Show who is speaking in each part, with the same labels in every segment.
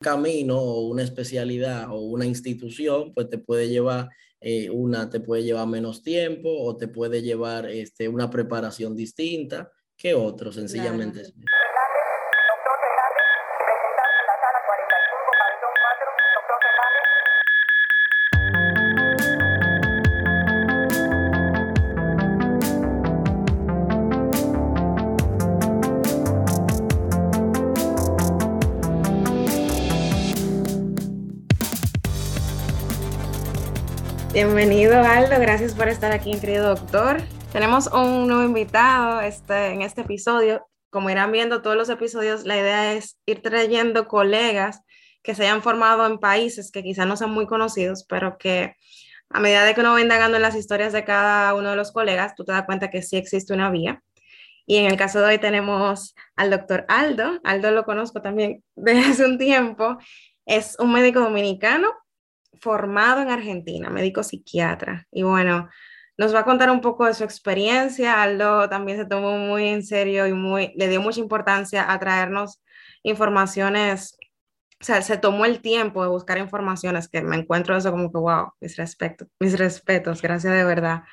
Speaker 1: camino o una especialidad o una institución, pues te puede llevar eh, una, te puede llevar menos tiempo o te puede llevar este, una preparación distinta que otro, sencillamente.
Speaker 2: Bienvenido Aldo, gracias por estar aquí, querido doctor. Tenemos un nuevo invitado este, en este episodio. Como irán viendo todos los episodios, la idea es ir trayendo colegas que se hayan formado en países que quizás no sean muy conocidos, pero que a medida de que uno va indagando en las historias de cada uno de los colegas, tú te das cuenta que sí existe una vía. Y en el caso de hoy tenemos al doctor Aldo. Aldo lo conozco también desde hace un tiempo. Es un médico dominicano formado en Argentina, médico psiquiatra. Y bueno, nos va a contar un poco de su experiencia. Aldo también se tomó muy en serio y muy, le dio mucha importancia a traernos informaciones. O sea, se tomó el tiempo de buscar informaciones que me encuentro eso como que, wow, mis respetos, mis respetos, gracias de verdad.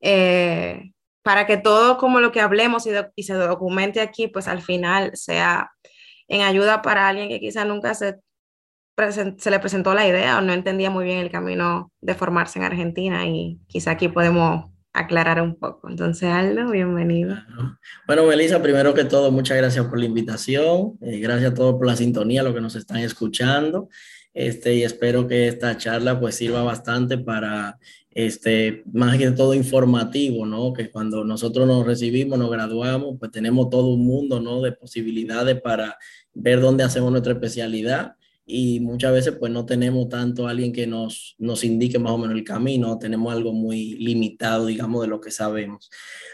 Speaker 2: Eh, para que todo como lo que hablemos y, y, se documente aquí, pues al final sea en ayuda para alguien que quizá nunca se se le presentó la idea o no entendía muy bien el camino de formarse en Argentina y quizá aquí podemos aclarar un poco. Entonces, Aldo, bienvenido.
Speaker 1: Bueno, Melissa, primero que todo, muchas gracias por la invitación. Eh, gracias a todos por la sintonía, lo que nos están escuchando. Este, y espero que esta charla pues sirva bastante para, este, más que todo informativo, ¿no? Que cuando nosotros nos recibimos, nos graduamos, pues tenemos todo un mundo, ¿no? De posibilidades para ver dónde hacemos nuestra especialidad y muchas veces pues no tenemos tanto alguien que nos, nos indique más o menos el camino, tenemos algo muy limitado, digamos, de lo que sabemos.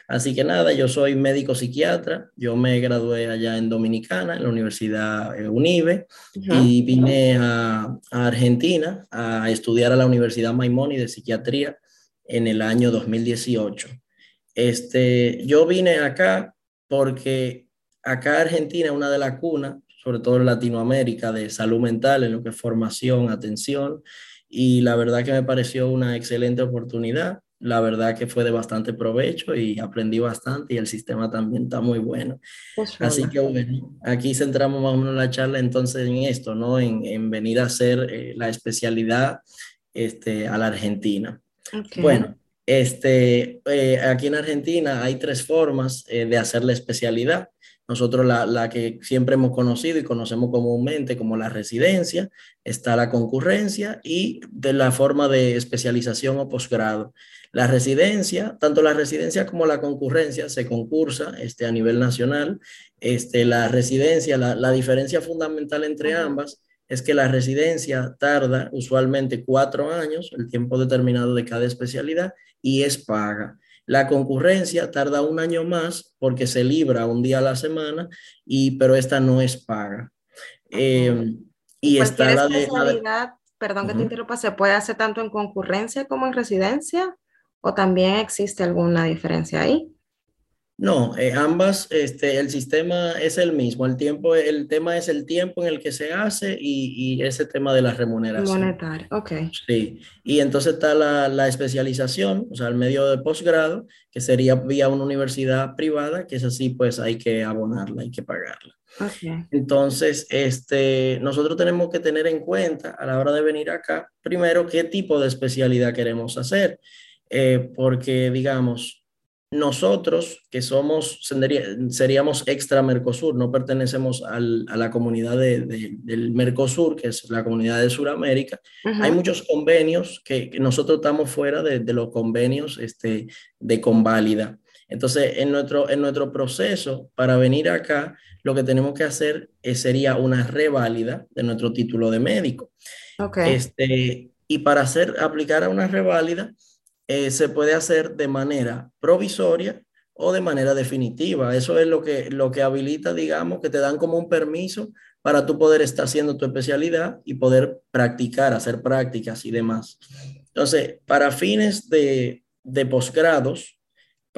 Speaker 1: Así que nada, yo soy médico psiquiatra, yo me gradué allá en Dominicana, en la Universidad eh, UNIBE, y vine a, a, Argentina a estudiar a la Universidad Maimoni de Psiquiatría en el año 2018. Este, yo vine acá porque acá Argentina es una de las cunas sobre todo en Latinoamérica, de salud mental, en lo que es formación, atención, y la verdad que me pareció una excelente oportunidad. La verdad que fue de bastante provecho y aprendí bastante y el sistema también está muy bueno. Pues Así que bueno, aquí centramos más o menos la charla entonces en esto, ¿no? En, en venir a hacer eh, la especialidad este, a la Argentina. Bueno, este, eh, aquí en Argentina hay tres formas eh, de hacer la especialidad. Nosotros la, la, que siempre hemos conocido y conocemos comúnmente como la residencia, está la concurrencia y de la forma de especialización o posgrado. La residencia, tanto la residencia como la concurrencia se concursa este, a nivel nacional. Este, la residencia, la, la diferencia fundamental entre ambas es que la residencia tarda usualmente cuatro años, el tiempo determinado de cada especialidad, y es paga. La concurrencia tarda un año más porque se libra un día a la semana, y, pero esta no es paga.
Speaker 2: Eh, y está la especialidad, perdón que te interrumpa, ¿se puede hacer tanto en concurrencia como en residencia? ¿O también existe alguna diferencia ahí?
Speaker 1: No, eh, ambas, este, el sistema es el mismo. El tiempo, el tema es el tiempo en el que se hace y, y ese tema de la remuneración.
Speaker 2: Monetaria, ok.
Speaker 1: Sí, y entonces está la, la, especialización, o sea, el medio de posgrado, que sería vía una universidad privada, que es así, pues hay que abonarla, hay que pagarla. Okay. Entonces, este, nosotros tenemos que tener en cuenta a la hora de venir acá, primero, qué tipo de especialidad queremos hacer, eh, porque, digamos, nosotros, que somos, seríamos extra Mercosur, no pertenecemos al, a la comunidad de, de, del Mercosur, que es la comunidad de Sudamérica. Uh -huh. Hay muchos convenios que, que, nosotros estamos fuera de, de los convenios este, de conválida. Entonces, en nuestro, en nuestro proceso para venir acá, lo que tenemos que hacer es, sería una reválida de nuestro título de médico.
Speaker 2: Okay.
Speaker 1: Este, y para hacer, aplicar a una reválida, eh, se puede hacer de manera provisoria o de manera definitiva. Eso es lo que, lo que habilita, digamos, que te dan como un permiso para tú poder estar haciendo tu especialidad y poder practicar, hacer prácticas y demás. Entonces, para fines de, de posgrados,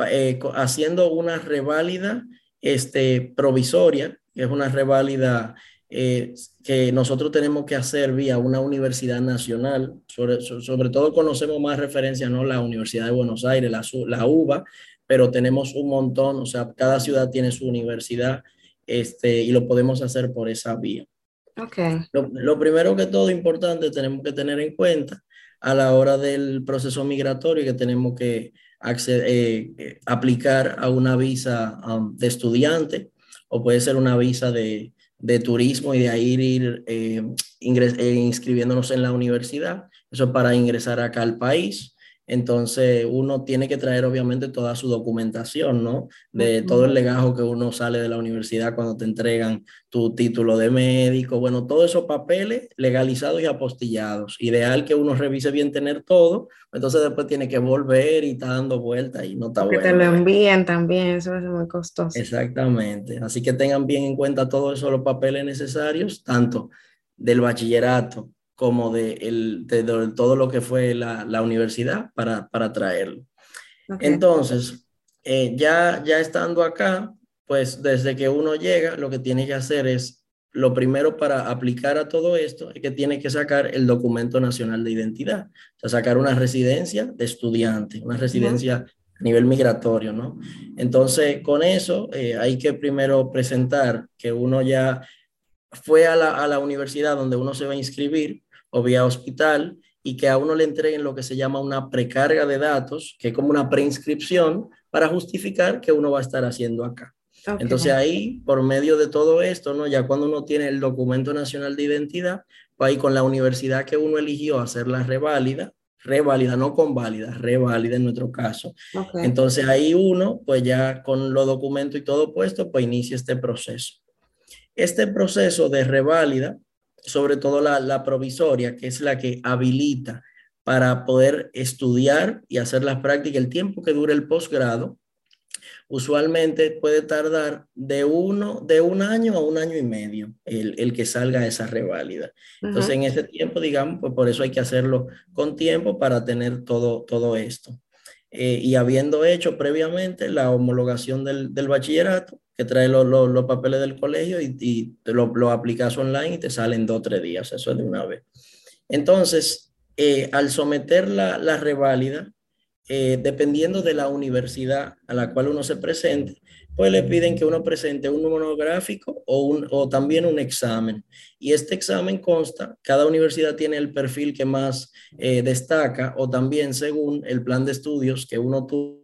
Speaker 1: eh, haciendo una reválida este, provisoria, que es una reválida eh, que nosotros tenemos que hacer vía una universidad nacional. Sobre, sobre todo conocemos más referencias, ¿no? La Universidad de Buenos Aires, la, la UBA, pero tenemos un montón, o sea, cada ciudad tiene su universidad este, y lo podemos hacer por esa vía.
Speaker 2: Okay.
Speaker 1: Lo, lo, primero que todo importante tenemos que tener en cuenta a la hora del proceso migratorio que tenemos que acceder, eh, aplicar a una visa um, de estudiante o puede ser una visa de, de turismo y de ahí ir eh, eh, inscribiéndonos en la universidad. Eso es para ingresar acá al país. Entonces uno tiene que traer obviamente toda su documentación, ¿no? De todo el legajo que uno sale de la universidad cuando te entregan tu título de médico, bueno, todos esos papeles legalizados y apostillados. Ideal que uno revise bien tener todo, entonces después tiene que volver y está dando vueltas y no está
Speaker 2: bueno. Que te lo envíen también, eso es muy costoso.
Speaker 1: Exactamente, así que tengan bien en cuenta todos esos los papeles necesarios, tanto del bachillerato como de, el, de, todo lo que fue la, la universidad para, para traerlo. Entonces, eh, ya, ya estando acá, pues desde que uno llega, lo que tiene que hacer es, lo primero para aplicar a todo esto, es que tiene que sacar el documento nacional de identidad, o sea, sacar una residencia de estudiante, una residencia a nivel migratorio, ¿no? Entonces, con eso eh, hay que primero presentar que uno ya fue a la, a la universidad donde uno se va a inscribir o vía hospital y que a uno le entreguen lo que se llama una precarga de datos, que es como una preinscripción para justificar que uno va a estar haciendo acá. Entonces ahí, por medio de todo esto, ¿no? ya cuando uno tiene el documento nacional de identidad, va ahí con la universidad que uno eligió hacer la reválida, reválida, no conválida, reválida en nuestro caso. Entonces ahí uno, pues ya con los documentos y todo puesto, pues inicia este proceso. Este proceso de reválida, sobre todo la, provisoria, que es la que habilita para poder estudiar y hacer las prácticas, el tiempo que dure el posgrado, usualmente puede tardar de, uno, de un año a un año y medio el, que salga esa reválida. Entonces, en ese tiempo, digamos, pues por eso hay que hacerlo con tiempo para tener todo, todo esto. Eh, y habiendo hecho previamente la homologación del, del bachillerato, que trae los, los, papeles del colegio y, y lo, lo, aplicas online y te salen dos o tres días, eso es de una vez. Entonces, eh, al someter la, la reválida, eh, dependiendo de la universidad a la cual uno se presente, pues le piden que uno presente un monográfico o, un, o también un examen. Y este examen consta, cada universidad tiene el perfil que más eh, destaca o también según el plan de estudios que uno tuvo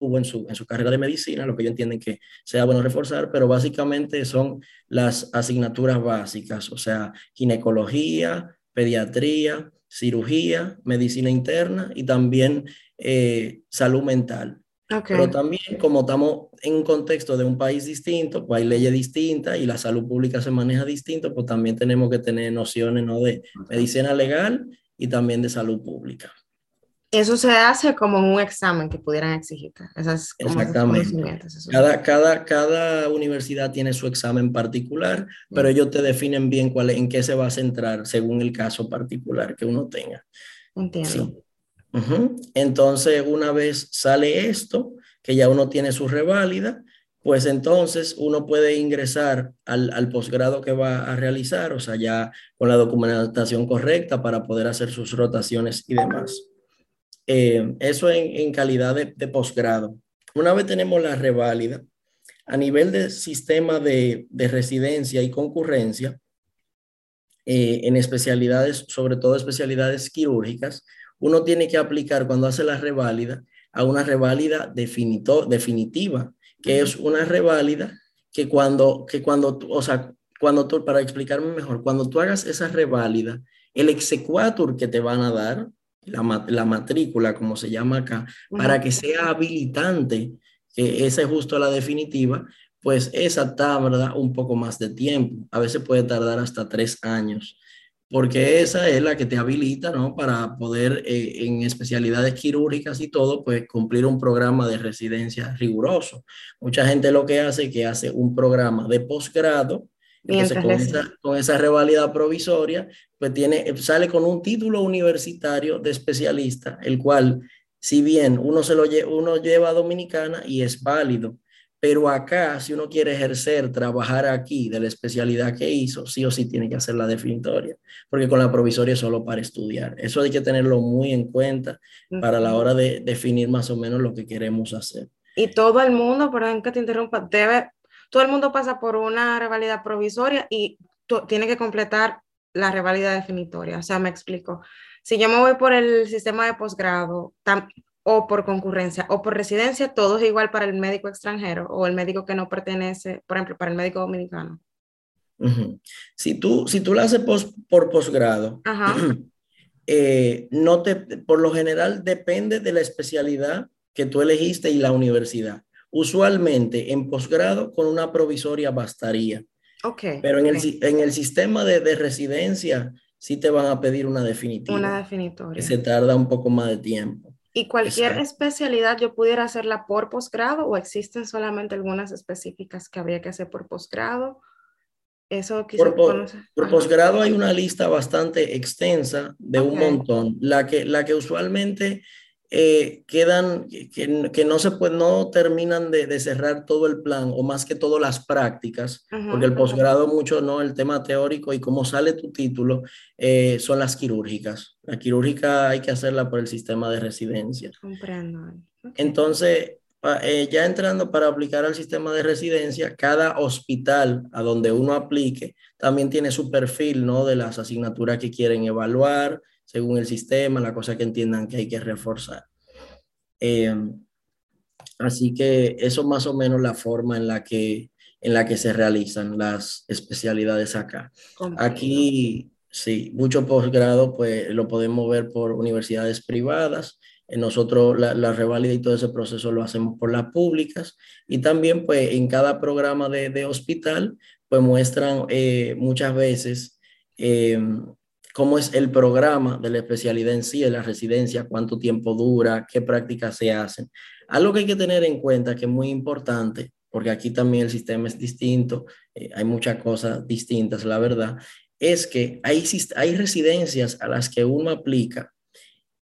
Speaker 1: en su, en su carrera de medicina, lo que ellos entienden que sea bueno reforzar, pero básicamente son las asignaturas básicas, o sea, ginecología, pediatría, cirugía, medicina interna y también eh, salud mental. Pero también como estamos en un contexto de un país distinto, pues hay leyes distintas y la salud pública se maneja distinto, pues también tenemos que tener nociones ¿no? de medicina legal y también de salud pública.
Speaker 2: Eso se hace como un examen que pudieran exigir.
Speaker 1: Exactamente. Cada, cada, cada universidad tiene su examen particular, pero ellos te definen bien cuál, en qué se va a centrar según el caso particular que uno tenga.
Speaker 2: Entiendo.
Speaker 1: Entonces, una vez sale esto, que ya uno tiene su reválida, pues entonces uno puede ingresar al, al posgrado que va a realizar, o sea, ya con la documentación correcta para poder hacer sus rotaciones y demás. Eh, eso en, calidad de, posgrado. Una vez tenemos la reválida, a nivel de sistema de, residencia y concurrencia, eh, en especialidades, sobre todo especialidades quirúrgicas, uno tiene que aplicar cuando hace la reválida a una reválida definito, definitiva, que es una reválida que cuando, que cuando, o sea, cuando tú, para explicarme mejor, cuando tú hagas esa reválida, el exequatur que te van a dar, la, matrícula, como se llama acá, para que sea habilitante, que esa es justo la definitiva, pues esa tarda un poco más de tiempo. A veces puede tardar hasta tres años, porque esa es la que te habilita, ¿no? Para poder eh, en especialidades quirúrgicas y todo, pues cumplir un programa de residencia riguroso. Mucha gente lo que hace es que hace un programa de posgrado entonces, con esa, con esa, revalida provisoria, pues tiene, sale con un título universitario de especialista, el cual, si bien uno, se lo uno lleva a Dominicana y es válido, pero acá, si uno quiere ejercer, trabajar aquí de la especialidad que hizo, sí o sí tiene que hacer la definitoria, porque con la provisoria es solo para estudiar. Eso hay que tenerlo muy en cuenta para la hora de definir más o menos lo que queremos hacer.
Speaker 2: Y todo el mundo, perdón que te interrumpa, debe, todo el mundo pasa por una revalida provisoria y tiene que completar la revalida definitoria. O sea, me explico. Si yo me voy por el sistema de posgrado, o por concurrencia o por residencia, todo es igual para el médico extranjero o el médico que no pertenece, por ejemplo, para el médico dominicano.
Speaker 1: Si tú, si tú lo haces por posgrado, eh, no te, por lo general depende de la especialidad que tú elegiste y la universidad. Usualmente en posgrado con una provisoria bastaría.
Speaker 2: Okay,
Speaker 1: Pero en, el, en el sistema de, de, residencia sí te van a pedir una definitiva.
Speaker 2: Una definitoria.
Speaker 1: Que se tarda un poco más de tiempo.
Speaker 2: ¿Y cualquier especialidad yo pudiera hacerla por posgrado o existen solamente algunas específicas que habría que hacer por posgrado? Eso
Speaker 1: por, por, posgrado hay una lista bastante extensa de un montón. La que, la que usualmente eh, quedan, que, que, no se puede, no terminan de, de, cerrar todo el plan o más que todo las prácticas, porque el posgrado mucho, ¿no? El tema teórico y cómo sale tu título eh, son las quirúrgicas. La quirúrgica hay que hacerla por el sistema de residencia.
Speaker 2: Comprendo.
Speaker 1: Entonces, eh, ya entrando para aplicar al sistema de residencia, cada hospital a donde uno aplique también tiene su perfil, ¿no? De las asignaturas que quieren evaluar, según el sistema, la cosa que entiendan que hay que reforzar. Eh, así que eso más o menos la forma en la que, en la que se realizan las especialidades acá. Aquí, sí, mucho posgrado, pues lo podemos ver por universidades privadas. Nosotros la, la reválida y todo ese proceso lo hacemos por las públicas y también pues en cada programa de, de hospital pues muestran eh, muchas veces eh, cómo es el programa de la especialidad en sí, la residencia, cuánto tiempo dura, qué prácticas se hacen. Algo que hay que tener en cuenta que es muy importante, porque aquí también el sistema es distinto, eh, hay muchas cosas distintas, la verdad, es que hay, residencias a las que uno aplica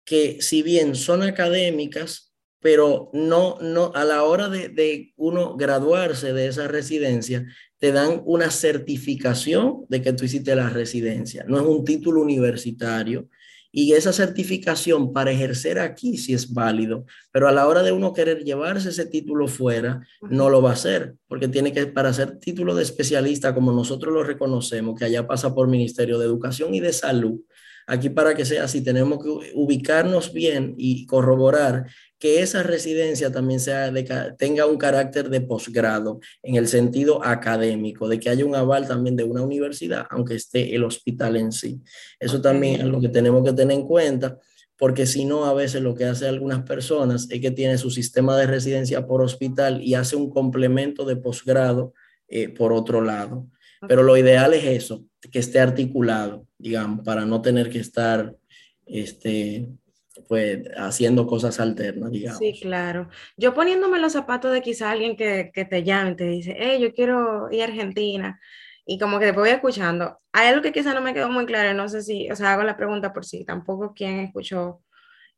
Speaker 1: que si bien son académicas, pero no, no, a la hora de uno graduarse de esa residencia, te dan una certificación de que tú hiciste la residencia. No es un título universitario. Y esa certificación para ejercer aquí sí es válido, pero a la hora de uno querer llevarse ese título fuera, no lo va a hacer, porque tiene que, para ser título de especialista, como nosotros lo reconocemos, que allá pasa por Ministerio de Educación y de Salud, aquí para que sea así, tenemos que ubicarnos bien y corroborar que esa residencia también sea tenga un carácter de posgrado en el sentido académico, de que haya un aval también de una universidad, aunque esté el hospital en sí. Eso también es lo que tenemos que tener en cuenta, porque si no, a veces lo que hace algunas personas es que tiene su sistema de residencia por hospital y hace un complemento de posgrado eh, por otro lado. Pero lo ideal es eso, que esté articulado, digamos, para no tener que estar este, pues haciendo cosas alternas, digamos.
Speaker 2: Sí, claro. Yo poniéndome los zapatos de quizá alguien que, que te llame y te dice, hey, yo quiero ir a Argentina, y como que después voy escuchando, hay algo que quizá no me quedó muy claro, no sé si, o sea, hago la pregunta por si tampoco quien escuchó,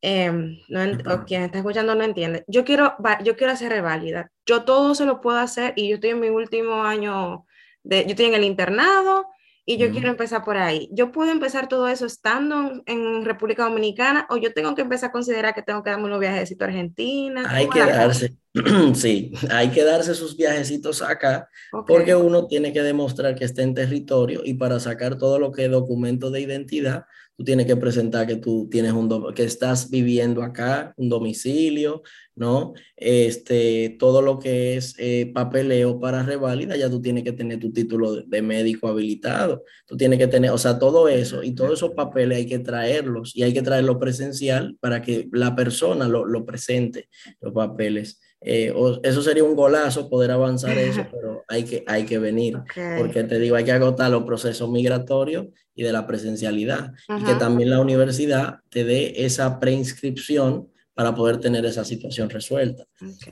Speaker 2: em, no o quien está escuchando no entiende. Yo quiero, yo quiero hacer reválida, yo todo se lo puedo hacer y yo estoy en mi último año, de, yo estoy en el internado, y yo quiero empezar por ahí. ¿Yo puedo empezar todo eso estando en, República Dominicana o yo tengo que empezar a considerar que tengo que darme unos viajecitos a Argentina?
Speaker 1: Hay que darse, sí, hay que darse sus viajecitos acá porque uno tiene que demostrar que está en territorio y para sacar todo lo que es documento de identidad, tú tienes que presentar que tú tienes un, que estás viviendo acá, un domicilio, ¿no? Este, todo lo que es eh, papeleo para reválida, ya tú tienes que tener tu título de, médico habilitado, tú tienes que tener, o sea, todo eso y todos esos papeles hay que traerlos y hay que traerlo presencial para que la persona lo, lo presente, los papeles. Eh, eso sería un golazo poder avanzar eso, pero hay que, hay que venir, porque te digo, hay que agotar los procesos migratorios y de la presencialidad, y que también la universidad te dé esa preinscripción para poder tener esa situación resuelta.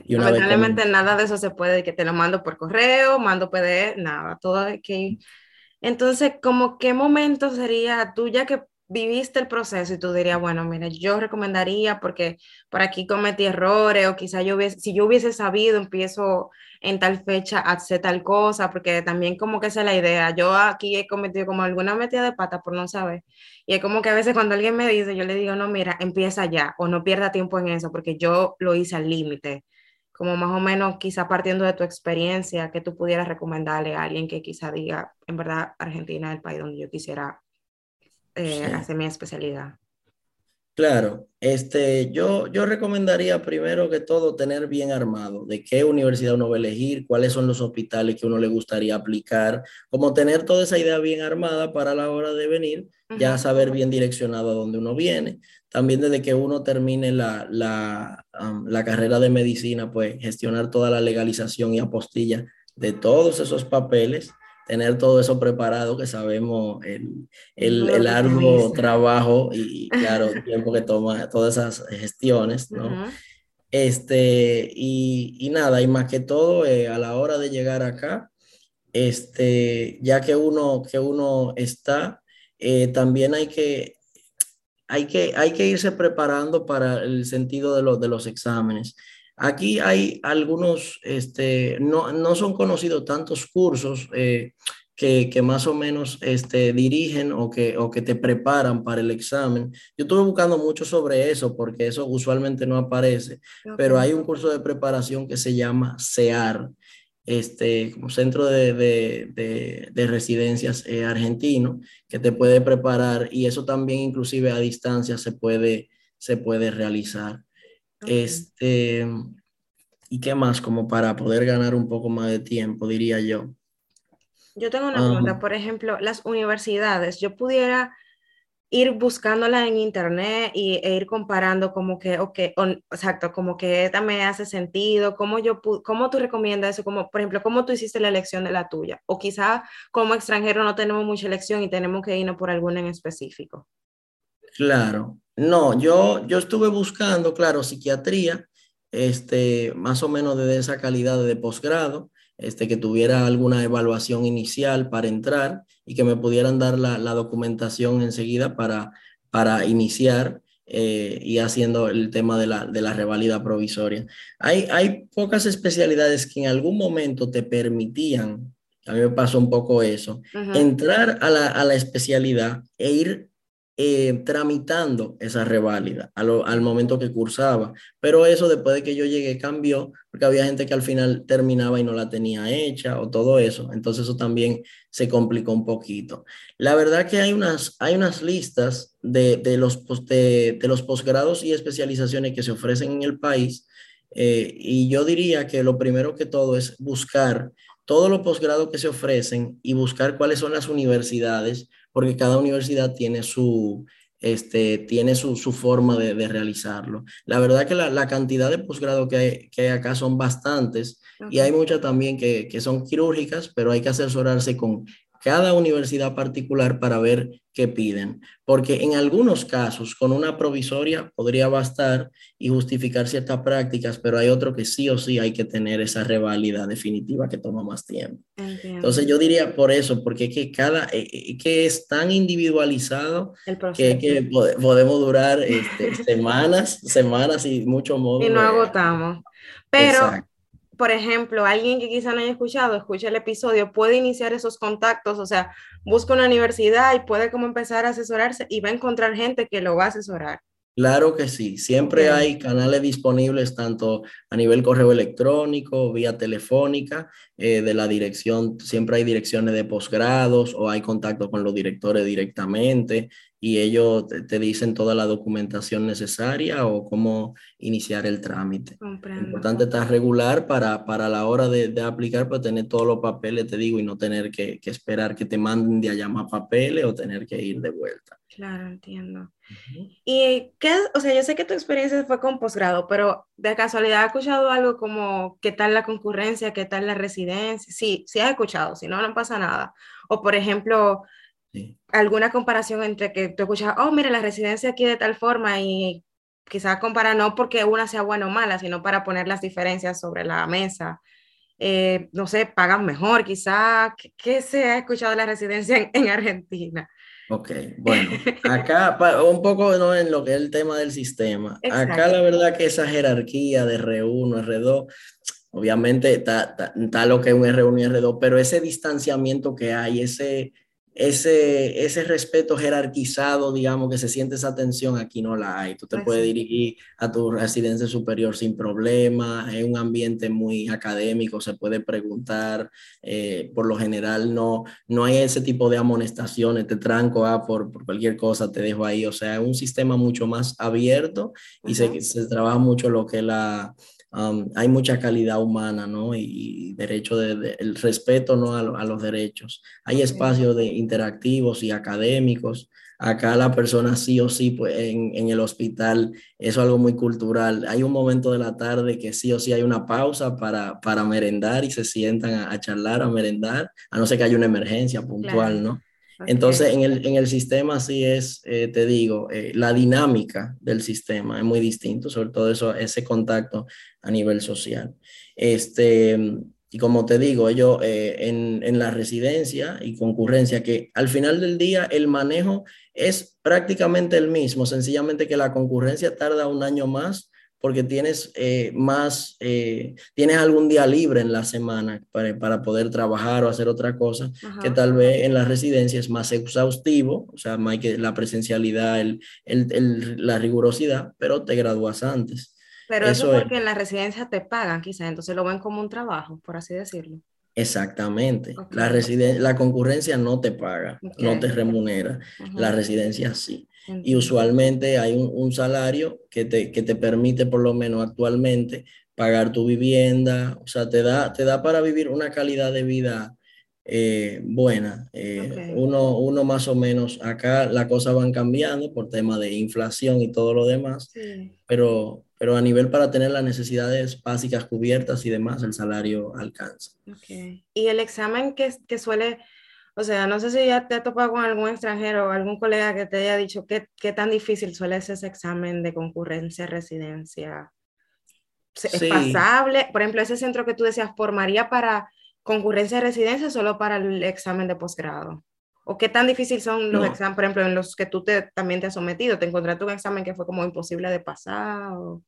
Speaker 2: Y Lamentablemente nada de eso se puede, que te lo mando por correo, mando PDF, nada, todo hay que... Entonces, ¿como qué momento sería tú ya que viviste el proceso y tú dirías, bueno, mira, yo recomendaría porque por aquí cometí errores o quizá yo hubiese, si yo hubiese sabido, empiezo en tal fecha a hacer tal cosa, porque también como que esa es la idea. Yo aquí he cometido como alguna metida de pata por no saber. Y es como que a veces cuando alguien me dice, yo le digo, no, mira, empieza ya o no pierda tiempo en eso, porque yo lo hice al límite. Como más o menos, quizá partiendo de tu experiencia, que tú pudieras recomendarle a alguien que quizá diga, en verdad, Argentina es el país donde yo quisiera eh, hacer mi especialidad.
Speaker 1: Claro, este, yo, yo recomendaría primero que todo tener bien armado de qué universidad uno va a elegir, cuáles son los hospitales que uno le gustaría aplicar, como tener toda esa idea bien armada para la hora de venir, ya saber bien direccionado a dónde uno viene. También desde que uno termine la, la, la carrera de medicina, pues gestionar toda la legalización y apostilla de todos esos papeles tener todo eso preparado, que sabemos el, el, el arduo trabajo y, claro, el tiempo que toma todas esas gestiones, ¿no? Este, y, y, nada, y más que todo, eh, a la hora de llegar acá, este, ya que uno, que uno está, eh, también hay que, hay, que, hay que irse preparando para el sentido de, los de los exámenes. Aquí hay algunos, este, no, no son conocidos tantos cursos eh, que, que, más o menos este, dirigen o que, o que te preparan para el examen. Yo estuve buscando mucho sobre eso porque eso usualmente no aparece, pero hay un curso de preparación que se llama CEAR, este, como Centro de, de, de, de Residencias eh, Argentino, que te puede preparar y eso también inclusive a distancia se puede, se puede realizar. Este, ¿y qué más? Como para poder ganar un poco más de tiempo, diría yo.
Speaker 2: Yo tengo una pregunta, por ejemplo, las universidades, yo pudiera ir buscándolas en internet y, e ir comparando como que, ok, exacto, como que también hace sentido, cómo, yo, cómo tú recomiendas eso, como, por ejemplo, cómo tú hiciste la elección de la tuya, o quizá como extranjero no tenemos mucha elección y tenemos que irnos por alguna en específico.
Speaker 1: Claro, no, yo, yo estuve buscando, claro, psiquiatría, este, más o menos de esa calidad de posgrado, este, que tuviera alguna evaluación inicial para entrar y que me pudieran dar la, la documentación enseguida para, para iniciar eh, y haciendo el tema de la, de la reválida provisoria. Hay, hay pocas especialidades que en algún momento te permitían, a mí me pasó un poco eso, entrar a la, a la especialidad e ir eh, tramitando esa reválida al momento que cursaba. Pero eso después de que yo llegué cambió, porque había gente que al final terminaba y no la tenía hecha o todo eso. Entonces eso también se complicó un poquito. La verdad que hay unas, hay unas listas de, de los, de, los posgrados y especializaciones que se ofrecen en el país. Eh, y yo diría que lo primero que todo es buscar todos los posgrados que se ofrecen y buscar cuáles son las universidades porque cada universidad tiene su, este, tiene su, su forma de, de, realizarlo. La verdad que la, la cantidad de posgrado que hay, que hay acá son bastantes okay. y hay muchas también que, que, son quirúrgicas, pero hay que asesorarse con cada universidad particular para ver qué piden, porque en algunos casos con una provisoria podría bastar y justificar ciertas prácticas, pero hay otro que sí o sí hay que tener esa reválida definitiva que toma más tiempo. Entonces yo diría por eso, porque que cada eh, eh, que es tan individualizado que, que, podemos durar este, semanas, semanas y mucho modo.
Speaker 2: Y no agotamos. Pero Exacto por ejemplo, alguien que quizá no haya escuchado, escucha el episodio, puede iniciar esos contactos, o sea, busca una universidad y puede como empezar a asesorarse y va a encontrar gente que lo va a asesorar.
Speaker 1: Claro que sí, siempre hay canales disponibles tanto a nivel correo electrónico, vía telefónica, eh, de la dirección, siempre hay direcciones de posgrados o hay contacto con los directores directamente y ellos te, te dicen toda la documentación necesaria o cómo iniciar el trámite. Comprendo. Lo importante está regular para, para la hora de, de, aplicar, pues tener todos los papeles, te digo, y no tener que, que esperar que te manden de allá más papeles o tener que ir de vuelta.
Speaker 2: Claro, entiendo. Uh -huh. Y qué, o sea, yo sé que tu experiencia fue con posgrado, pero de casualidad has escuchado algo como qué tal la concurrencia, qué tal la residencia. Sí, sí has escuchado, si no, no pasa nada. O por ejemplo, sí. alguna comparación entre que tú escuchas, oh, mira, la residencia aquí de tal forma y quizás comparar no porque una sea buena o mala, sino para poner las diferencias sobre la mesa. Eh, no sé, pagan mejor, quizá. ¿Qué, ¿Qué, se ha escuchado de la residencia en, en Argentina?
Speaker 1: Ok, bueno, acá un poco ¿no? en lo que es el tema del sistema. Acá la verdad que esa jerarquía de R1, R2, obviamente está, está, lo que es un R1 y R2, pero ese distanciamiento que hay, ese, ese, ese respeto jerarquizado, digamos, que se siente esa tensión, aquí no la hay. Tú te puedes dirigir a tu residencia superior sin problema, es un ambiente muy académico, se puede preguntar, eh, por lo general no, no hay ese tipo de amonestaciones, te tranco ah, por, por, cualquier cosa, te dejo ahí, o sea, es un sistema mucho más abierto y se, se trabaja mucho lo que la Um, hay mucha calidad humana, ¿no? Y, derecho de, el respeto, ¿no? A, los derechos. Hay espacios de interactivos y académicos. Acá la persona sí o sí, pues en, en, el hospital, eso es algo muy cultural. Hay un momento de la tarde que sí o sí hay una pausa para, para merendar y se sientan a, charlar, a merendar, a no ser que haya una emergencia puntual, ¿no? Entonces, en el, en el sistema sí es, eh, te digo, eh, la dinámica del sistema es muy distinto, sobre todo eso, ese contacto a nivel social. Este, y como te digo, yo eh, en, en, la residencia y concurrencia, que al final del día el manejo es prácticamente el mismo, sencillamente que la concurrencia tarda un año más porque tienes eh, más, eh, tienes algún día libre en la semana para, para poder trabajar o hacer otra cosa, que tal vez en la residencia es más exhaustivo, o sea, más que la presencialidad, el, el, el, la rigurosidad, pero te gradúas antes.
Speaker 2: Pero eso, es porque en la residencia te pagan, quizás, entonces lo ven como un trabajo, por así decirlo.
Speaker 1: Exactamente. La, la concurrencia no te paga, no te remunera. La residencia sí. Y usualmente hay un, salario que te, que te, permite, por lo menos actualmente, pagar tu vivienda, o sea, te da, te da para vivir una calidad de vida eh, buena. Eh, uno, uno más o menos, acá las cosas van cambiando por tema de inflación y todo lo demás, pero, pero a nivel para tener las necesidades básicas cubiertas y demás, el salario alcanza.
Speaker 2: Y el examen que, que suele o sea, no sé si ya te ha topado con algún extranjero o algún colega que te haya dicho qué, qué tan difícil suele ser ese examen de concurrencia residencia. ¿Es pasable? Por ejemplo, ese centro que tú decías, ¿formaría para concurrencia residencia solo para el examen de posgrado? ¿O qué tan difícil son los exámenes, por ejemplo, en los que tú te, también te has sometido? ¿Te encontraste un examen que fue como imposible de pasar? O...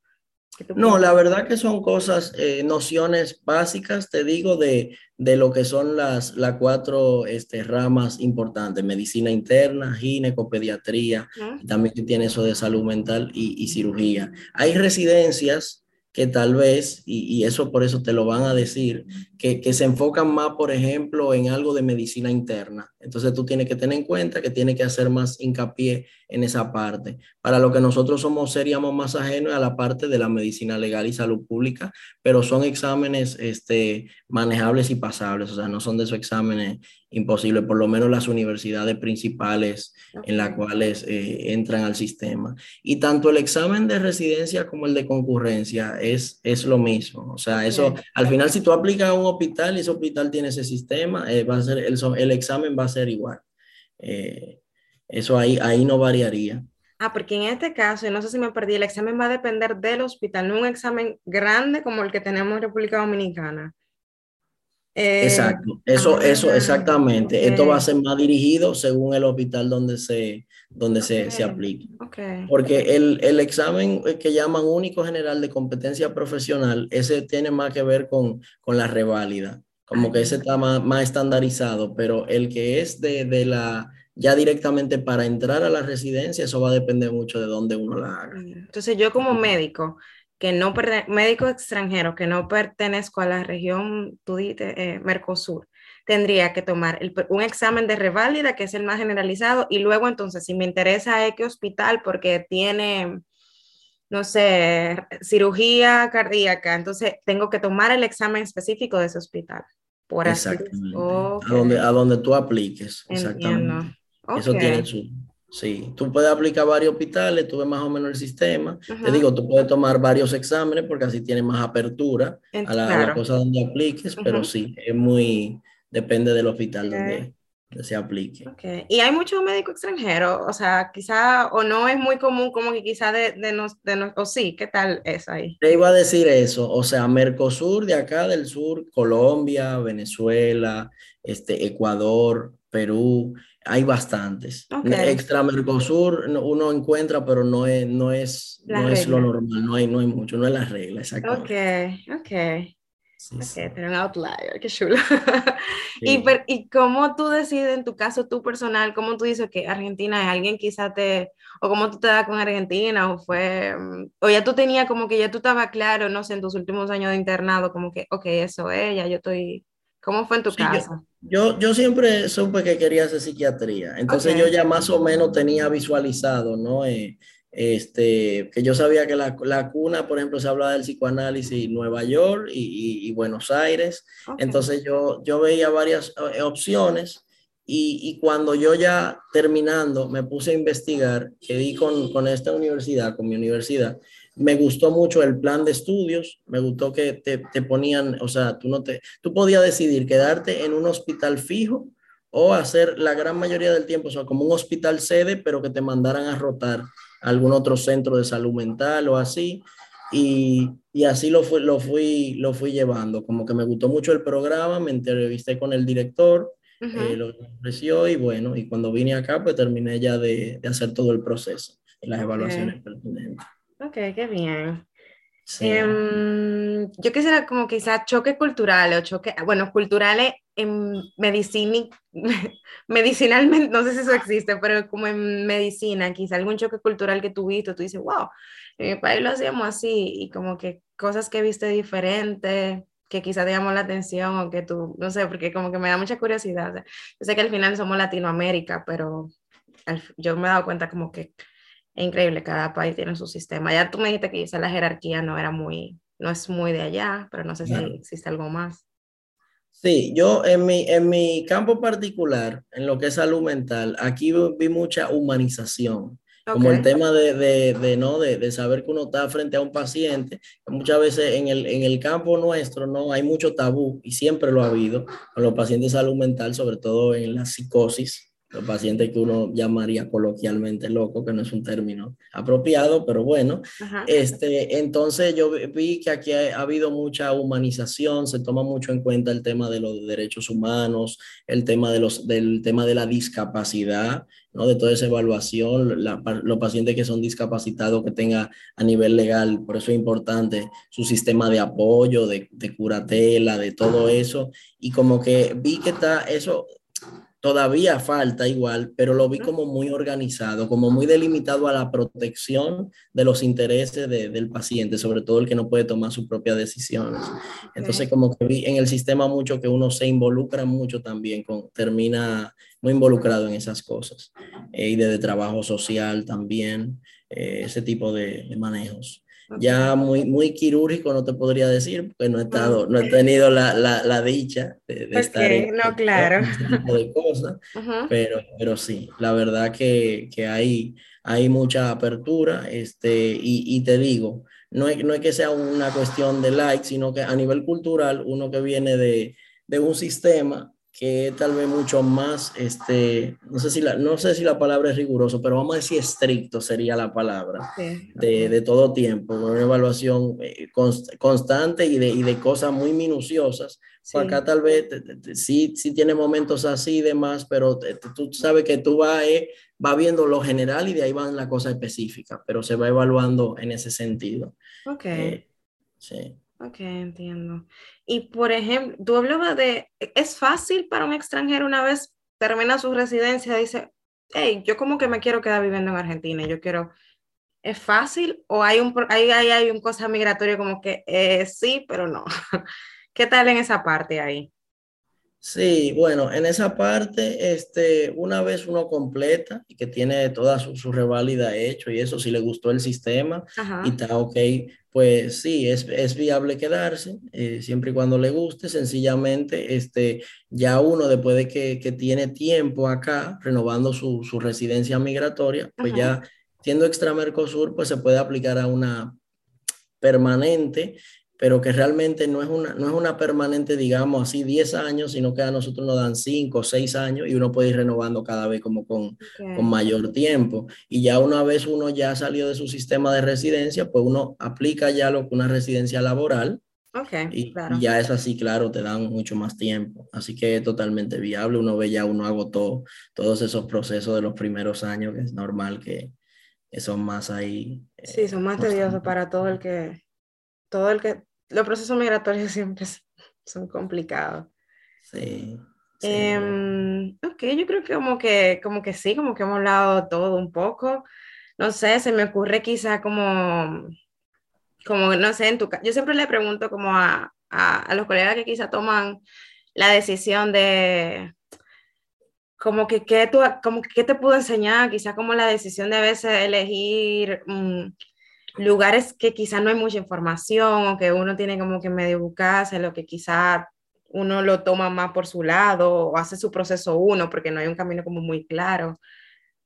Speaker 1: No, la verdad que son cosas, eh, nociones básicas, te digo, de, de lo que son las, las cuatro este, ramas importantes, medicina interna, ginecopediatría, también tiene eso de salud mental y, y cirugía. Hay residencias que tal vez, y, eso por eso te lo van a decir, que, que, se enfocan más, por ejemplo, en algo de medicina interna. Entonces tú tienes que tener en cuenta que tiene que hacer más hincapié en esa parte. Para lo que nosotros somos, seríamos más ajenos a la parte de la medicina legal y salud pública, pero son exámenes este, manejables y pasables, o sea, no son de esos exámenes imposible, por lo menos las universidades principales en las cuales eh, entran al sistema. Y tanto el examen de residencia como el de concurrencia es, es lo mismo. O sea, eso, al final, si tú aplicas a un hospital y ese hospital tiene ese sistema, eh, va a ser, el, el, examen va a ser igual. Eh, eso ahí, ahí no variaría.
Speaker 2: Ah, porque en este caso, y no sé si me perdí, el examen va a depender del hospital, no un examen grande como el que tenemos en República Dominicana.
Speaker 1: Eh, Exacto, eso, ah, eso exactamente. Esto va a ser más dirigido según el hospital donde se, donde se, se, aplique. Porque el, el, examen que llaman único general de competencia profesional, ese tiene más que ver con, con la reválida, como que ese está más, más, estandarizado, pero el que es de, de la ya directamente para entrar a la residencia, eso va a depender mucho de dónde uno la haga.
Speaker 2: Entonces yo como médico, que no médico extranjero que no pertenezco a la región, tú eh, Mercosur, tendría que tomar un examen de reválida, que es el más generalizado, y luego entonces, si me interesa qué hospital, porque tiene, no sé, cirugía cardíaca, entonces tengo que tomar el examen específico de ese hospital.
Speaker 1: Por exactamente. a, donde, a donde tú apliques. Exactamente. Eso tiene su, Sí, tú puedes aplicar varios hospitales, tú ves más o menos el sistema. Te digo, tú puedes tomar varios exámenes porque así tienes más apertura a la, cosa donde apliques, pero sí, es muy, depende del hospital donde, se aplique.
Speaker 2: Okay. Y hay muchos médicos extranjeros, o sea, quizá, o no es muy común como que quizá de, de, nos, de o sí, ¿qué tal es ahí?
Speaker 1: Te iba a decir eso, o sea, Mercosur de acá del sur, Colombia, Venezuela, este, Ecuador, Perú, hay bastantes. Extra Mercosur uno encuentra, pero no es, no es, no es lo normal, no hay, no hay mucho, no es la regla,
Speaker 2: exactamente. Ok, ok. Sí, ok, un outlier, qué chulo. y, ¿Y cómo tú decides, en tu caso, tú personal, cómo tú dices que Argentina es alguien quizá te, o cómo tú te das con Argentina, o fue, mm, o ya tú tenías como que ya tú estabas claro, no sé, en tus últimos años de internado, como que, ok, eso es, ya yo estoy, ¿cómo fue en tu caso?
Speaker 1: Yo, yo, siempre supe que quería hacer psiquiatría, entonces yo ya más o menos tenía visualizado, ¿no? Eh, este, que yo sabía que la, la, cuna, por ejemplo, se hablaba del psicoanálisis en Nueva York y, y, Buenos Aires. Entonces yo, yo veía varias eh, opciones y, y, cuando yo ya terminando me puse a investigar, que di con, con, esta universidad, con mi universidad, me gustó mucho el plan de estudios, me gustó que te, te ponían, o sea, tú, no te, tú podías decidir quedarte en un hospital fijo o hacer la gran mayoría del tiempo, o sea, como un hospital sede, pero que te mandaran a rotar algún otro centro de salud mental o así. Y, y así lo fui, lo, fui, lo fui llevando. Como que me gustó mucho el programa, me entrevisté con el director, eh, lo ofreció y bueno, y cuando vine acá, pues terminé ya de, de hacer todo el proceso y las evaluaciones pertinentes.
Speaker 2: Ok, qué bien. Em, yo quisiera como quizá choque cultural o choque, bueno, culturales en medicina, medicinalmente, no sé si eso existe, pero como en medicina, quizá algún choque cultural que tuviste, tú dices, wow, en mi país lo hacíamos así, y como que cosas que viste diferente, que quizá te llamó la atención o que tú, no sé, porque como que me da mucha curiosidad. yo sé que al final somos Latinoamérica, pero yo me he dado cuenta como que es increíble, cada país tiene su sistema. Ya tú me dijiste que esa la jerarquía no era muy, no es muy de allá, pero no sé si existe algo más.
Speaker 1: Sí, yo en mi, en mi campo particular, en lo que es salud mental, aquí vi mucha humanización. Como el tema de, de, de ¿no? De, de, saber que uno está frente a un paciente, muchas veces en el, en el campo nuestro no hay mucho tabú y siempre lo ha habido con los pacientes de salud mental, sobre todo en la psicosis los pacientes que uno llamaría coloquialmente loco, que no es un término apropiado, pero bueno. Este, entonces yo vi que aquí ha, habido mucha humanización, se toma mucho en cuenta el tema de los derechos humanos, el tema de los, del tema de la discapacidad, ¿no? de toda esa evaluación, los pacientes que son discapacitados que tenga a nivel legal, por eso es importante su sistema de apoyo, de, de curatela, de todo eso, y como que vi que está eso todavía falta igual, pero lo vi como muy organizado, como muy delimitado a la protección de los intereses del paciente, sobre todo el que no puede tomar sus propias decisiones. Entonces, como que vi en el sistema mucho que uno se involucra mucho también, con, termina muy involucrado en esas cosas, eh, y de, trabajo social también, eh, ese tipo de, de manejos ya muy, muy quirúrgico no te podría decir, porque no he, estado, no he tenido la, la, la dicha de, de estar en,
Speaker 2: no, claro.
Speaker 1: ese tipo de cosas, pero, pero sí, la verdad que, que hay, hay mucha apertura, este, y, y te digo, no es, no es que sea una cuestión de like, sino que a nivel cultural, uno que viene de, de un sistema que tal vez mucho más, este, no sé si la, no sé si la palabra es riguroso, pero vamos a decir estricto sería la palabra, de, de, todo tiempo, una evaluación eh, constante y de, y de, cosas muy minuciosas. Pues acá tal vez sí, sí tiene momentos así y demás, pero tú sabes que tú vas, eh, va viendo lo general y de ahí van la cosa específica, pero se va evaluando en ese sentido.
Speaker 2: Ok. Eh, sí. Ok, entiendo. Y por ejemplo, tú hablabas de, ¿es fácil para un extranjero una vez termina su residencia, dice, hey, yo como que me quiero quedar viviendo en Argentina, yo quiero, ¿es fácil o hay un, hay, hay, hay un cosa migratoria como que eh, sí, pero no? ¿Qué tal en esa parte ahí?
Speaker 1: Sí, bueno, en esa parte, este, una vez uno completa y que tiene toda su, su reválida hecho y eso, si le gustó el sistema y está ok, pues sí, es, es viable quedarse, eh, siempre y cuando le guste, sencillamente, este, ya uno después de que, que tiene tiempo acá, renovando su, su residencia migratoria, pues ya siendo extra Mercosur, pues se puede aplicar a una permanente pero que realmente no es una, no es una permanente, digamos así, 10 años, sino que a nosotros nos dan 5 o 6 años y uno puede ir renovando cada vez como con, con mayor tiempo. Y ya una vez uno ya salió de su sistema de residencia, pues uno aplica ya lo que una residencia laboral,
Speaker 2: Okay,
Speaker 1: y,
Speaker 2: claro.
Speaker 1: y, ya es así, claro, te dan mucho más tiempo. Así que es totalmente viable. Uno ve ya, uno agotó todos esos procesos de los primeros años, que es normal que, que son más ahí.
Speaker 2: Sí, son más tediosos para todo el que, todo el que, los procesos migratorios siempre son complicados.
Speaker 1: Sí.
Speaker 2: sí. Eh, ok, yo creo que como que, como que sí, como que hemos hablado todo un poco. No sé, se me ocurre quizá como como no sé, en tu yo siempre le pregunto como a, a, a, los colegas que quizá toman la decisión de como que qué tú, como que qué te pudo enseñar, quizá como la decisión de a veces elegir um, lugares que quizá no hay mucha información o que uno tiene como que medio buscarse, lo que quizá uno lo toma más por su lado o hace su proceso uno porque no hay un camino como muy claro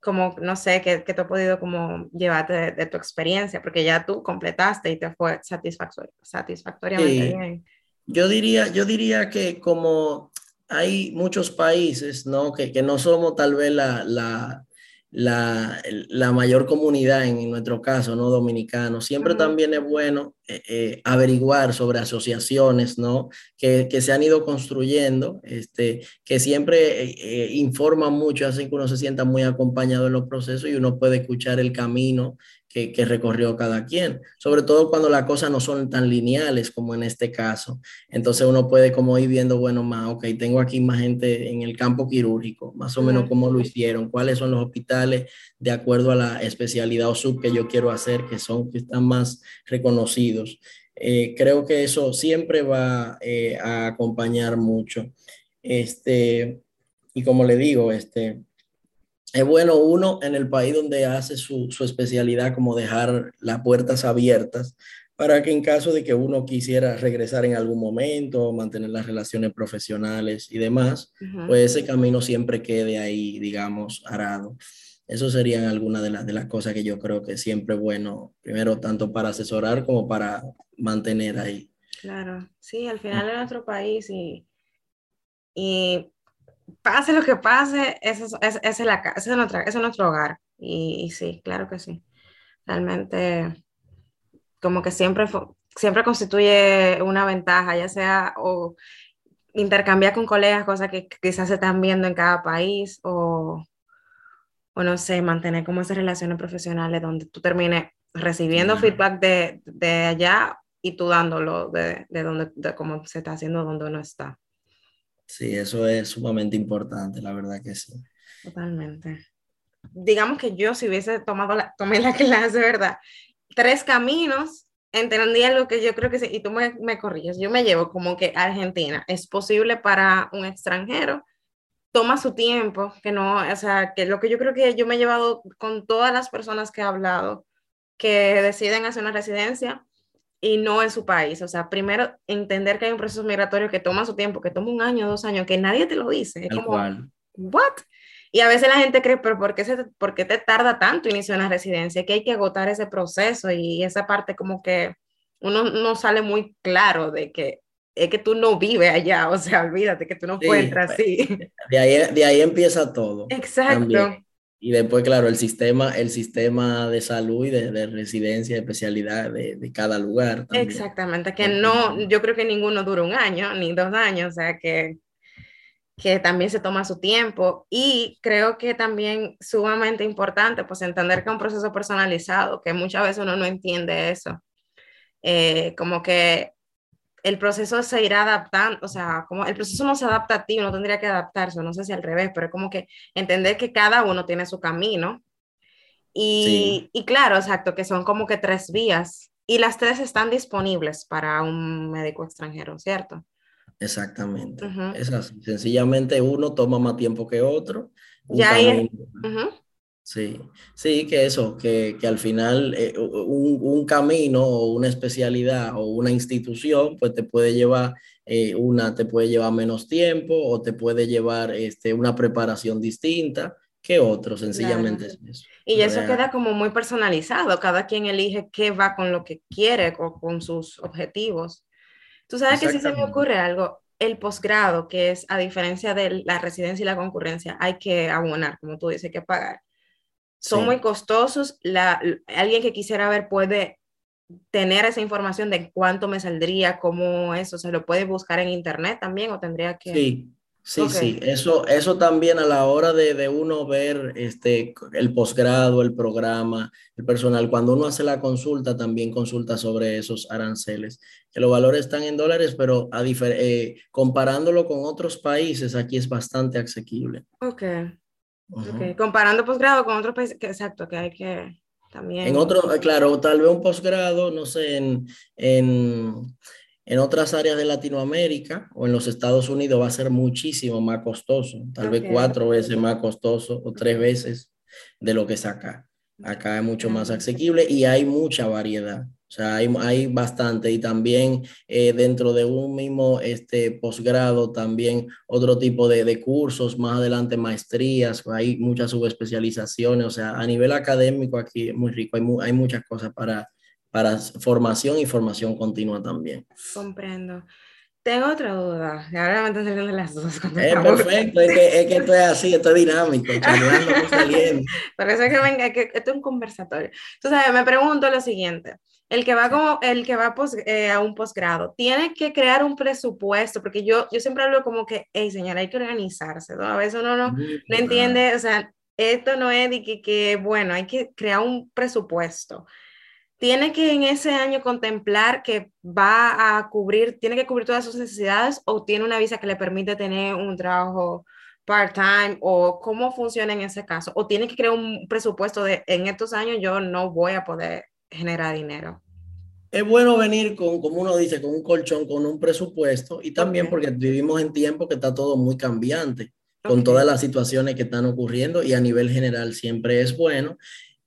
Speaker 2: como, no sé, qué, qué te ha podido como llevarte de, de, tu experiencia, porque ya tú completaste y te fue satisfactor, satisfactoriamente sí. bien.
Speaker 1: Yo diría, yo diría que como hay muchos países, ¿no? Que, que no somos tal vez la, la, la, la mayor comunidad en, nuestro caso, ¿no? Dominicano. Siempre también es bueno eh, eh, averiguar sobre asociaciones, ¿no? Que, que, se han ido construyendo, este, que siempre eh, eh, informan mucho, hacen que uno se sienta muy acompañado en los procesos y uno puede escuchar el camino que, que, recorrió cada quien, sobre todo cuando las cosas no son tan lineales como en este caso. Entonces uno puede como ir viendo, bueno, más, ok, tengo aquí más gente en el campo quirúrgico, más o menos cómo lo hicieron, cuáles son los hospitales de acuerdo a la especialidad o sub que yo quiero hacer, que son, que están más reconocidos. Eh, creo que eso siempre va eh, a acompañar mucho. Este, y como le digo, este, es bueno uno en el país donde hace su, su, especialidad como dejar las puertas abiertas para que en caso de que uno quisiera regresar en algún momento, mantener las relaciones profesionales y demás, uh -huh. pues ese camino siempre quede ahí, digamos, arado. Eso serían algunas de, las de las cosas que yo creo que siempre es bueno, primero tanto para asesorar como para mantener ahí.
Speaker 2: Claro, sí, al final en nuestro país y, y pase lo que pase, ese es, es, es, la, ese es, nuestra, ese es nuestro hogar. Y, y, sí, claro que sí. Realmente, como que siempre, siempre constituye una ventaja, ya sea o intercambiar con colegas cosas que quizás se están viendo en cada país o, o no sé, mantener como esas relaciones profesionales donde tú termines recibiendo feedback de, de allá y tú dándolo de, de, donde, de cómo se está haciendo donde uno está.
Speaker 1: Sí, eso es sumamente importante, la verdad que sí.
Speaker 2: Totalmente. Digamos que yo si hubiese tomado la, tomé la clase, ¿verdad? Tres caminos, entendía lo que yo creo que sí, y tú me, me corriges, yo me llevo como que Argentina es posible para un extranjero, toma su tiempo, que no, o sea, que lo que yo creo que yo me he llevado con todas las personas que he hablado, que deciden hacer una residencia, y no en su país. O sea, primero entender que hay un proceso migratorio que toma su tiempo, que toma un año, dos años, que nadie te lo dice. Es como, cual. ¿what? Y a veces la gente cree, pero ¿por qué, se, ¿por qué te tarda tanto iniciar una residencia? Que hay que agotar ese proceso y esa parte como que uno no sale muy claro de que es que tú no vives allá, o sea, olvídate que tú no sí, puedes entrar así.
Speaker 1: De ahí, de ahí empieza todo.
Speaker 2: Exacto. También.
Speaker 1: Y después, claro, el sistema, el sistema de salud y de, de residencia, de especialidad de, de cada lugar.
Speaker 2: También. Exactamente, que no, yo creo que ninguno dura un año ni dos años, o sea que, que también se toma su tiempo. Y creo que también sumamente importante, pues entender que es un proceso personalizado, que muchas veces uno no entiende eso. Eh, como que el proceso se irá adaptando, o sea, como el proceso no se adapta a ti, uno tendría que adaptarse, no sé si al revés, pero es como que entender que cada uno tiene su camino. Y, sí. y claro, exacto, que son como que tres vías y las tres están disponibles para un médico extranjero, ¿cierto?
Speaker 1: Exactamente. Uh -huh. Es así. Sencillamente uno toma más tiempo que otro.
Speaker 2: Ya ahí, uh -huh.
Speaker 1: Sí, sí, que eso, que, que al final eh, un, un, camino o una especialidad o una institución, pues te puede llevar, eh, una te puede llevar menos tiempo o te puede llevar este, una preparación distinta que otro, sencillamente
Speaker 2: claro.
Speaker 1: es eso.
Speaker 2: Y eso Real. queda como muy personalizado, cada quien elige qué va con lo que quiere o con sus objetivos. Tú sabes que si se me ocurre algo, el posgrado, que es a diferencia de la residencia y la concurrencia, hay que abonar, como tú dices, hay que pagar son sí. muy costosos. La, alguien que quisiera ver puede tener esa información de cuánto me saldría, cómo eso, ¿se lo puede buscar en internet también o tendría que...?
Speaker 1: Sí, sí, sí, eso, eso también a la hora de, de, uno ver este, el posgrado, el programa, el personal, cuando uno hace la consulta, también consulta sobre esos aranceles, que los valores están en dólares, pero a eh, comparándolo con otros países, aquí es bastante asequible.
Speaker 2: Ok. Okay. Comparando posgrado con otros países, que, exacto, que hay que también.
Speaker 1: En otro, claro, tal vez un posgrado, no sé, en, en, en, otras áreas de Latinoamérica o en los Estados Unidos va a ser muchísimo más costoso, tal vez cuatro veces más costoso o tres veces de lo que es acá. Acá es mucho más asequible y hay mucha variedad. O sea, hay, hay bastante y también eh, dentro de un mismo este, posgrado también otro tipo de, de, cursos, más adelante maestrías, hay muchas subespecializaciones, o sea, a nivel académico aquí es muy rico, hay, hay muchas cosas para, para formación y formación continua también.
Speaker 2: Comprendo. Tengo otra duda, ahora me están saliendo las dos.
Speaker 1: Es perfecto, es que, es que esto es así, esto es dinámico, charlando, saliendo.
Speaker 2: Por eso es que venga, que esto es un conversatorio. Entonces, me pregunto lo siguiente, el que va, como, el que va eh, a un posgrado tiene que crear un presupuesto, porque yo, yo siempre hablo como que, hey señora, hay que organizarse, ¿no? A veces uno no, no entiende, o sea, esto no es de que, que, bueno, hay que crear un presupuesto. Tiene que en ese año contemplar que va a cubrir, tiene que cubrir todas sus necesidades o tiene una visa que le permite tener un trabajo part-time o cómo funciona en ese caso. O tiene que crear un presupuesto de en estos años yo no voy a poder genera dinero.
Speaker 1: Es bueno venir con, como uno dice, con un colchón, con un presupuesto y también porque vivimos en tiempo que está todo muy cambiante, con todas las situaciones que están ocurriendo y a nivel general siempre es bueno.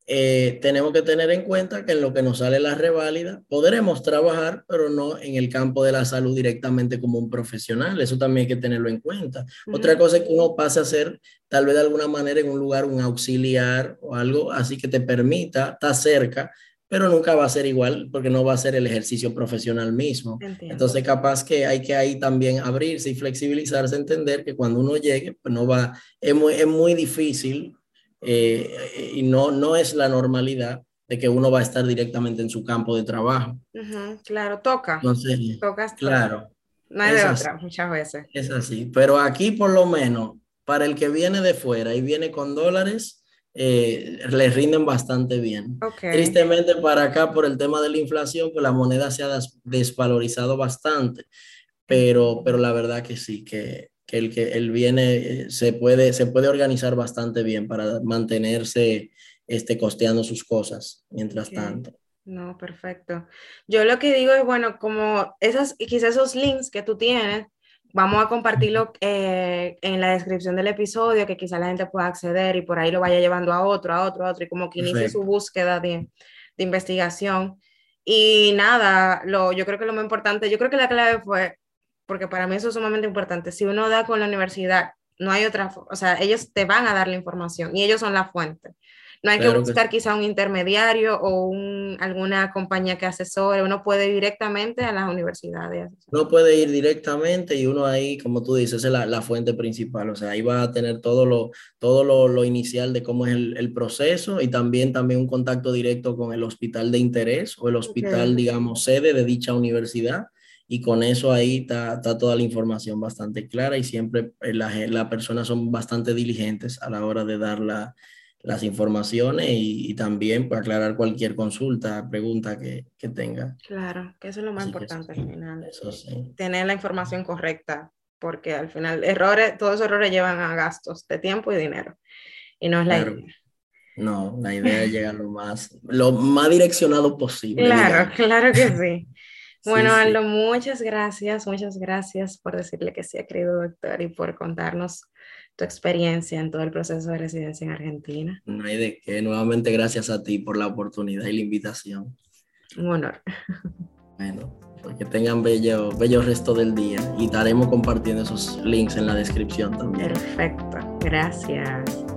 Speaker 1: Eh, tenemos que tener en cuenta que en lo que nos sale la reválida podremos trabajar, pero no en el campo de la salud directamente como un profesional. Eso también hay que tenerlo en cuenta. Otra cosa es que uno pase a ser tal vez de alguna manera en un lugar un auxiliar o algo así que te permita estar cerca pero nunca va a ser igual porque no va a ser el ejercicio profesional mismo. Entonces, capaz que hay que ahí también abrirse y flexibilizarse, entender que cuando uno llegue, pues no va, es muy, es muy difícil eh, y no, no es la normalidad de que uno va a estar directamente en su campo de trabajo.
Speaker 2: claro, toca.
Speaker 1: Entonces, claro.
Speaker 2: No hay de otra, muchas veces.
Speaker 1: Es así, pero aquí por lo menos, para el que viene de fuera y viene con dólares, eh, les rinden bastante bien. Tristemente para acá, por el tema de la inflación, pues la moneda se ha desvalorizado bastante, pero, pero la verdad que sí, que, que el que el viene eh, se puede, se puede organizar bastante bien para mantenerse este, costeando sus cosas mientras tanto.
Speaker 2: No, perfecto. Yo lo que digo es, bueno, como esas, quizás esos links que tú tienes, Vamos a compartirlo eh, en la descripción del episodio, que quizá la gente pueda acceder y por ahí lo vaya llevando a otro, a otro, a otro, y como que inicie su búsqueda de, de, investigación. Y nada, lo, yo creo que lo más importante, yo creo que la clave fue, porque para mí eso es sumamente importante, si uno da con la universidad, no hay otra, o sea, ellos te van a dar la información y ellos son la fuente. No hay que buscar quizá un intermediario o un, alguna compañía que asesore, uno puede ir directamente a las universidades.
Speaker 1: Uno puede ir directamente y uno ahí, como tú dices, es la, la fuente principal, o sea, ahí va a tener todo lo, todo lo, lo inicial de cómo es el, el, proceso y también, también un contacto directo con el hospital de interés o el hospital, digamos, sede de dicha universidad. Y con eso ahí está, está, toda la información bastante clara y siempre las la personas son bastante diligentes a la hora de dar la, las informaciones y, también para aclarar cualquier consulta, pregunta que, que, tenga.
Speaker 2: Claro, que eso es lo más importante al final.
Speaker 1: Eso sí.
Speaker 2: Tener la información correcta, porque al final errores, todos esos errores llevan a gastos de tiempo y dinero. Y no es la idea.
Speaker 1: No, la idea es llegar lo más, lo más direccionado posible.
Speaker 2: Claro, claro que sí. Bueno, Aldo, muchas gracias, muchas gracias por decirle que sí, querido doctor, y por contarnos tu experiencia en todo el proceso de residencia en Argentina.
Speaker 1: No hay de qué. Nuevamente, gracias a ti por la oportunidad y la invitación.
Speaker 2: Un honor.
Speaker 1: Bueno, pues que tengan bello, bello resto del día y estaremos compartiendo esos links en la descripción también.
Speaker 2: Perfecto. Gracias.